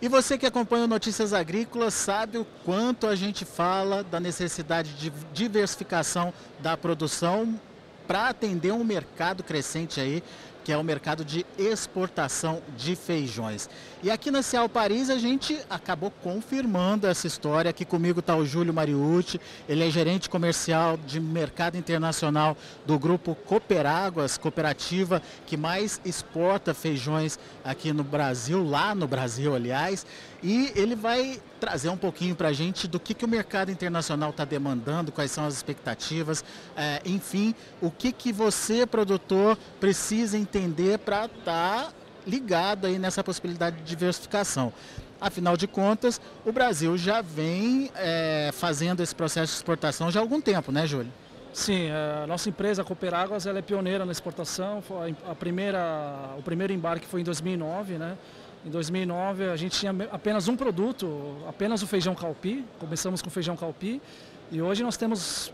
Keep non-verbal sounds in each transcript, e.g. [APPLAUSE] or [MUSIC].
E você que acompanha Notícias Agrícolas sabe o quanto a gente fala da necessidade de diversificação da produção para atender um mercado crescente aí que é o mercado de exportação de feijões. E aqui na Cial Paris a gente acabou confirmando essa história. Aqui comigo está o Júlio Mariucci, ele é gerente comercial de mercado internacional do grupo Cooperáguas, cooperativa que mais exporta feijões aqui no Brasil, lá no Brasil, aliás. E ele vai trazer um pouquinho para a gente do que, que o mercado internacional está demandando, quais são as expectativas, é, enfim, o que, que você, produtor, precisa entender para estar tá ligado aí nessa possibilidade de diversificação. Afinal de contas, o Brasil já vem é, fazendo esse processo de exportação já há algum tempo, né, Júlio? Sim, a nossa empresa, a Cooperáguas, ela é pioneira na exportação. A primeira, o primeiro embarque foi em 2009, né? Em 2009 a gente tinha apenas um produto, apenas o feijão calpi. Começamos com feijão calpi e hoje nós temos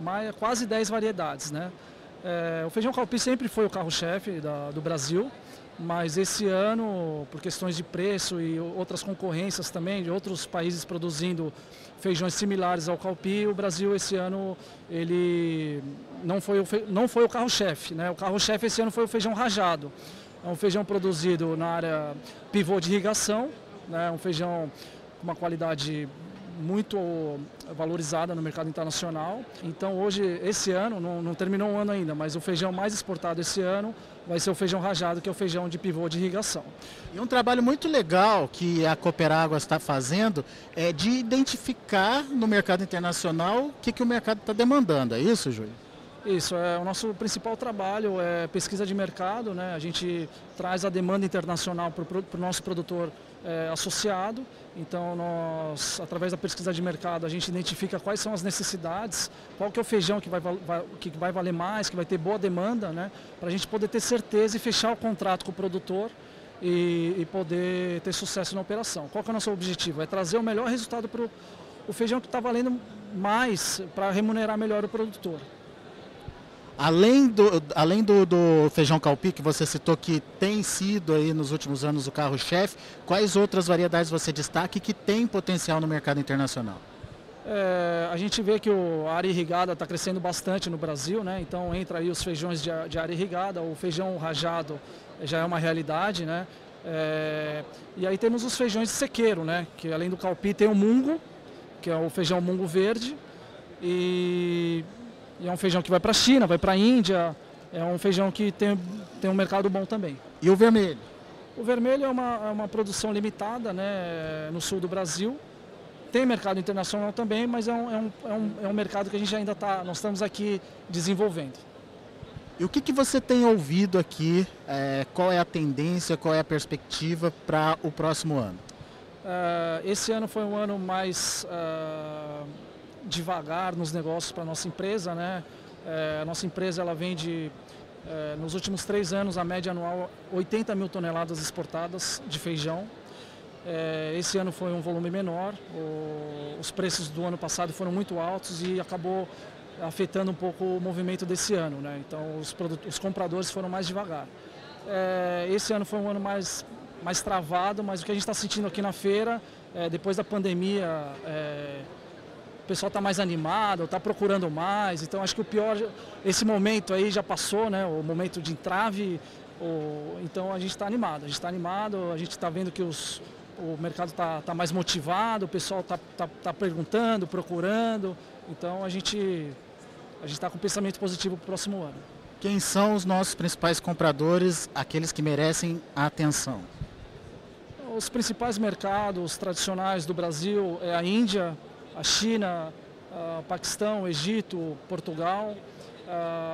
mais, quase 10 variedades. Né? É, o feijão calpi sempre foi o carro-chefe do Brasil, mas esse ano, por questões de preço e outras concorrências também, de outros países produzindo feijões similares ao calpi, o Brasil esse ano ele não foi o, não foi o carro-chefe. Né? O carro-chefe esse ano foi o feijão rajado. É um feijão produzido na área pivô de irrigação, né? um feijão com uma qualidade muito valorizada no mercado internacional. Então hoje, esse ano, não, não, terminou um ano ainda, mas o feijão mais exportado esse ano vai ser o feijão rajado, que é o feijão de pivô de irrigação. E um trabalho muito legal que a Cooperágua está fazendo é de identificar no mercado internacional o que, que o mercado está demandando. É isso, Júlio? Isso, é o nosso principal trabalho é pesquisa de mercado, né? A gente traz a demanda internacional para o nosso produtor é, associado. Então, nós, através da pesquisa de mercado, a gente identifica quais são as necessidades, qual que é o feijão que vai, vai, que vai valer mais, que vai ter boa demanda, né? Para a gente poder ter certeza e fechar o contrato com o produtor e, e poder ter sucesso na operação. Qual que é o nosso objetivo? É trazer o melhor resultado para o feijão que está valendo mais para remunerar melhor o produtor. Além do, além do, do, feijão calpi, que você citou que tem sido aí nos últimos anos o carro-chefe, quais outras variedades você destaca que tem potencial no mercado internacional? É, a gente vê que o, a área irrigada está crescendo bastante no Brasil, né? então entra aí os feijões de, de área irrigada, o feijão rajado já é uma realidade. Né? É, e aí temos os feijões de sequeiro, né? que além do calpi tem o mungo, que é o feijão mungo verde, e e é um feijão que vai para a China, vai para a Índia. É um feijão que tem, tem um mercado bom também. E o vermelho? O vermelho é uma, é uma produção limitada né, no sul do Brasil. Tem mercado internacional também, mas é um, é um, é um, é um mercado que a gente ainda está, nós estamos aqui desenvolvendo. E o que, que você tem ouvido aqui? É, qual é a tendência, qual é a perspectiva para o próximo ano? Uh, esse ano foi um ano mais uh, devagar nos negócios para a nossa empresa. Né? É, a nossa empresa ela vende, é, nos últimos três anos, a média anual, 80 mil toneladas exportadas de feijão. É, esse ano foi um volume menor, o, os preços do ano passado foram muito altos e acabou afetando um pouco o movimento desse ano. Né? Então, os, os compradores foram mais devagar. É, esse ano foi um ano mais, mais travado, mas o que a gente está sentindo aqui na feira, é, depois da pandemia, é, pessoal está mais animado, está procurando mais. Então acho que o pior, esse momento aí já passou, né? O momento de entrave. O, então a gente está animado, a gente está animado, a gente está vendo que os, o mercado está tá mais motivado, o pessoal está tá, tá perguntando, procurando. Então a gente a gente está com um pensamento positivo para o próximo ano. Quem são os nossos principais compradores, aqueles que merecem a atenção? Os principais mercados tradicionais do Brasil é a Índia, a China, a Paquistão, Egito, Portugal,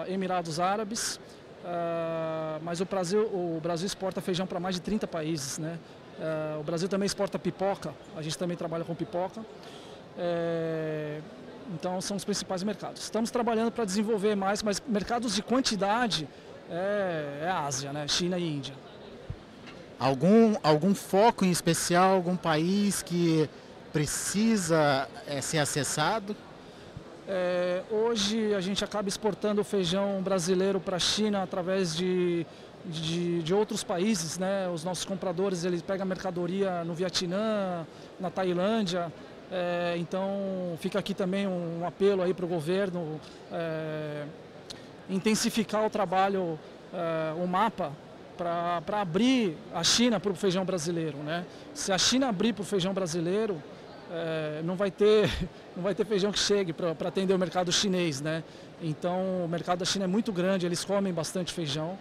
Emirados Árabes. mas o Brasil, o Brasil exporta feijão para mais de 30 países. Né? o Brasil também exporta pipoca, a gente também trabalha com pipoca. É, então são os principais mercados. Estamos trabalhando para desenvolver mais, mas mercados de quantidade é, é Ásia, né? China e Índia. Algum, algum foco em especial, algum país que precisa é, ser acessado? É, hoje a gente acaba exportando o feijão brasileiro para a China através de de, de outros países, né? Os nossos compradores eles pegam mercadoria no Vietnã, na Tailândia. É, então fica aqui também um, apelo aí para o governo é, intensificar o trabalho, é, o mapa para abrir a China para o feijão brasileiro, né? Se a China abrir para o feijão brasileiro, é, não vai ter [LAUGHS] não vai ter feijão que chegue para atender o mercado chinês, né? Então o mercado da China é muito grande, eles comem bastante feijão.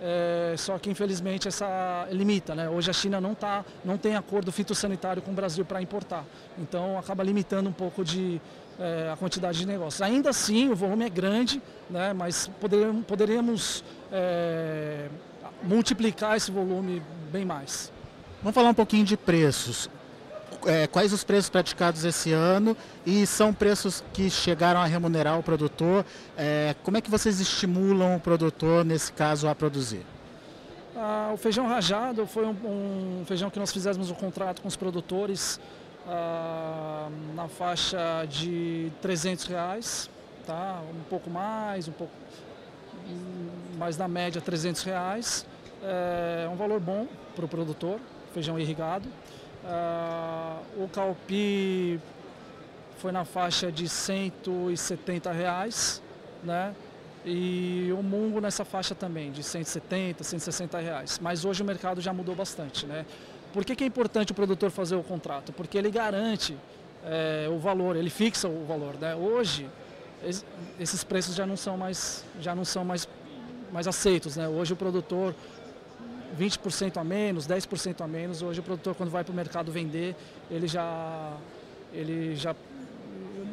É, só que infelizmente essa limita, né? Hoje a China não tá, não tem acordo fitossanitário com o Brasil para importar, então acaba limitando um pouco de é, a quantidade de negócios. Ainda assim o volume é grande, né? Mas poderíamos, poderíamos é, multiplicar esse volume bem mais. Vamos falar um pouquinho de preços é, quais os preços praticados esse ano e são preços que chegaram a remunerar o produtor. É, como é que vocês estimulam o produtor, nesse caso, a produzir? Ah, o feijão rajado foi um, um, feijão que nós fizemos um contrato com os produtores ah, na faixa de 300 reais, tá? um pouco mais, um pouco mais na média 300 reais. É um valor bom para o produtor, feijão irrigado. Uh, o calpi foi na faixa de 170 reais, né? E o mungo nessa faixa também, de 170, 160 reais. Mas hoje o mercado já mudou bastante, né? Por que, que é importante o produtor fazer o contrato? Porque ele garante é, o valor, ele fixa o valor, né? Hoje esses preços já não são mais, já não são mais, mais aceitos, né? Hoje o produtor 20% a menos, 10% a menos. Hoje o produtor quando vai para o mercado vender, ele já, ele já,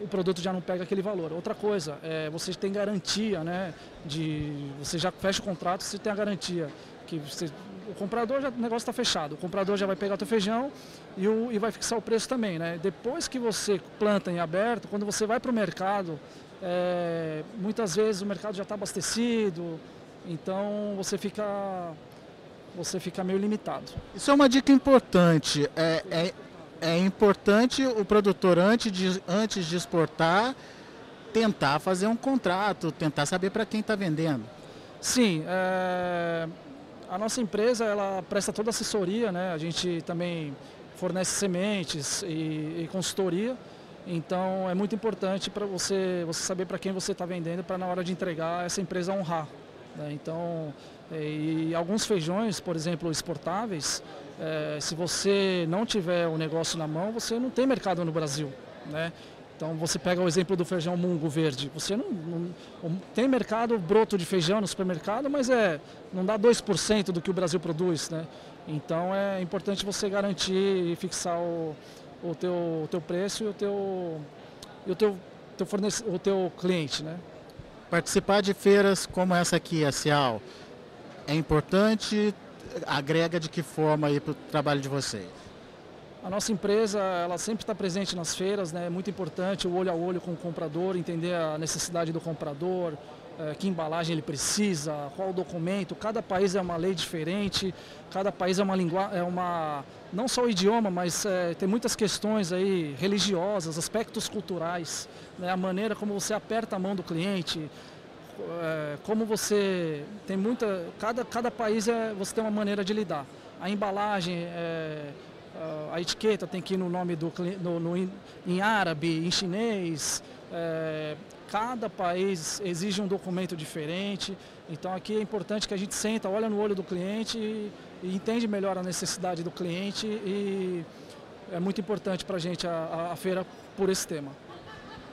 o produto já não pega aquele valor. Outra coisa, é, você tem garantia, né? De, você já fecha o contrato, você tem a garantia que você, o comprador já, o negócio está fechado. O comprador já vai pegar o teu feijão e, o, e vai fixar o preço também, né? Depois que você planta em aberto, quando você vai para o mercado, é, muitas vezes o mercado já está abastecido, então você fica você fica meio limitado. Isso é uma dica importante. É, é, é importante o produtor, antes de, antes de exportar, tentar fazer um contrato, tentar saber para quem está vendendo. Sim, é, a nossa empresa ela presta toda a assessoria, né? a gente também fornece sementes e, e consultoria. Então é muito importante para você, você saber para quem você está vendendo para na hora de entregar essa empresa honrar. Né? Então e alguns feijões, por exemplo, exportáveis, é, se você não tiver o negócio na mão, você não tem mercado no Brasil. Né? Então você pega o exemplo do feijão mungo verde. Você não, não, tem mercado broto de feijão no supermercado, mas é não dá 2% do que o Brasil produz, né? Então é importante você garantir e fixar o, o, teu, o teu preço e o teu, e o teu, teu fornece, o teu cliente, né? Participar de feiras como essa aqui, a Cial, é importante? Agrega de que forma aí para o trabalho de vocês? A nossa empresa, ela sempre está presente nas feiras, né? É muito importante o olho a olho com o comprador, entender a necessidade do comprador, é, que embalagem ele precisa, qual documento. Cada país é uma lei diferente, cada país é uma língua, é uma não só o idioma, mas é, tem muitas questões aí religiosas, aspectos culturais, né? a maneira como você aperta a mão do cliente, é, como você tem muita cada cada país é você tem uma maneira de lidar. A embalagem é, a etiqueta tem que ir no nome do no, no em árabe em chinês é, cada país exige um documento diferente. Então aqui é importante que a gente senta olha no olho do cliente e, e entende melhor a necessidade do cliente e é muito importante para a gente a, a feira por esse tema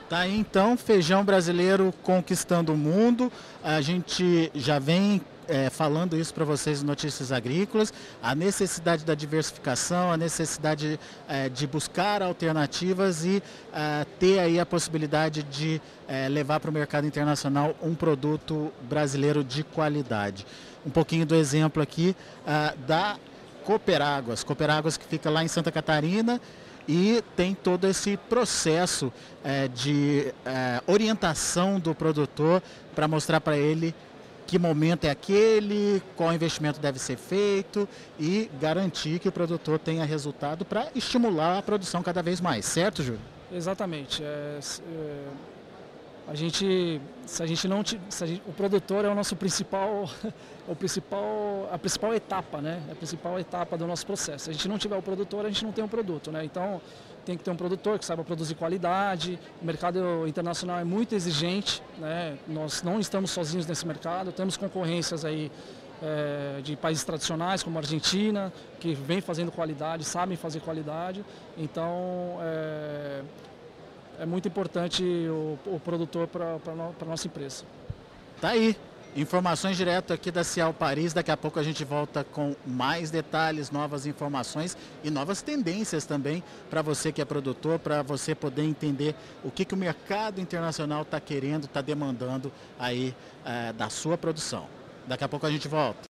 Tá aí então, feijão brasileiro conquistando o mundo. A gente já vem é, falando isso para vocês em Notícias Agrícolas, a necessidade da diversificação, a necessidade é, de buscar alternativas e é, ter aí a possibilidade de é, levar para o mercado internacional um produto brasileiro de qualidade. Um pouquinho do exemplo aqui é, da Cooperáguas, Cooperáguas que fica lá em Santa Catarina, e tem todo esse processo é, de é, orientação do produtor para mostrar para ele que momento é aquele, qual investimento deve ser feito e garantir que o produtor tenha resultado para estimular a produção cada vez mais, certo, Júlio? Exatamente. É, é, A gente, se a gente não, a gente, o produtor é o nosso principal, [LAUGHS] o principal, a principal etapa, né? A principal etapa do nosso processo. Se a gente não tiver o produtor, a gente não tem um produto, né? Então tem que ter um produtor que saiba produzir qualidade. O mercado internacional é muito exigente, né? Nós não estamos sozinhos nesse mercado, temos concorrências aí é, de países tradicionais como a Argentina, que vem fazendo qualidade, sabem fazer qualidade. Então é, é muito importante o, o produtor para a nossa empresa. Tá aí. Informações direto aqui da Cial Paris. Daqui a pouco a gente volta com mais detalhes, novas informações e novas tendências também para você que é produtor, para você poder entender o que, que o mercado internacional está querendo, está demandando aí é, da sua produção. Daqui a pouco a gente volta.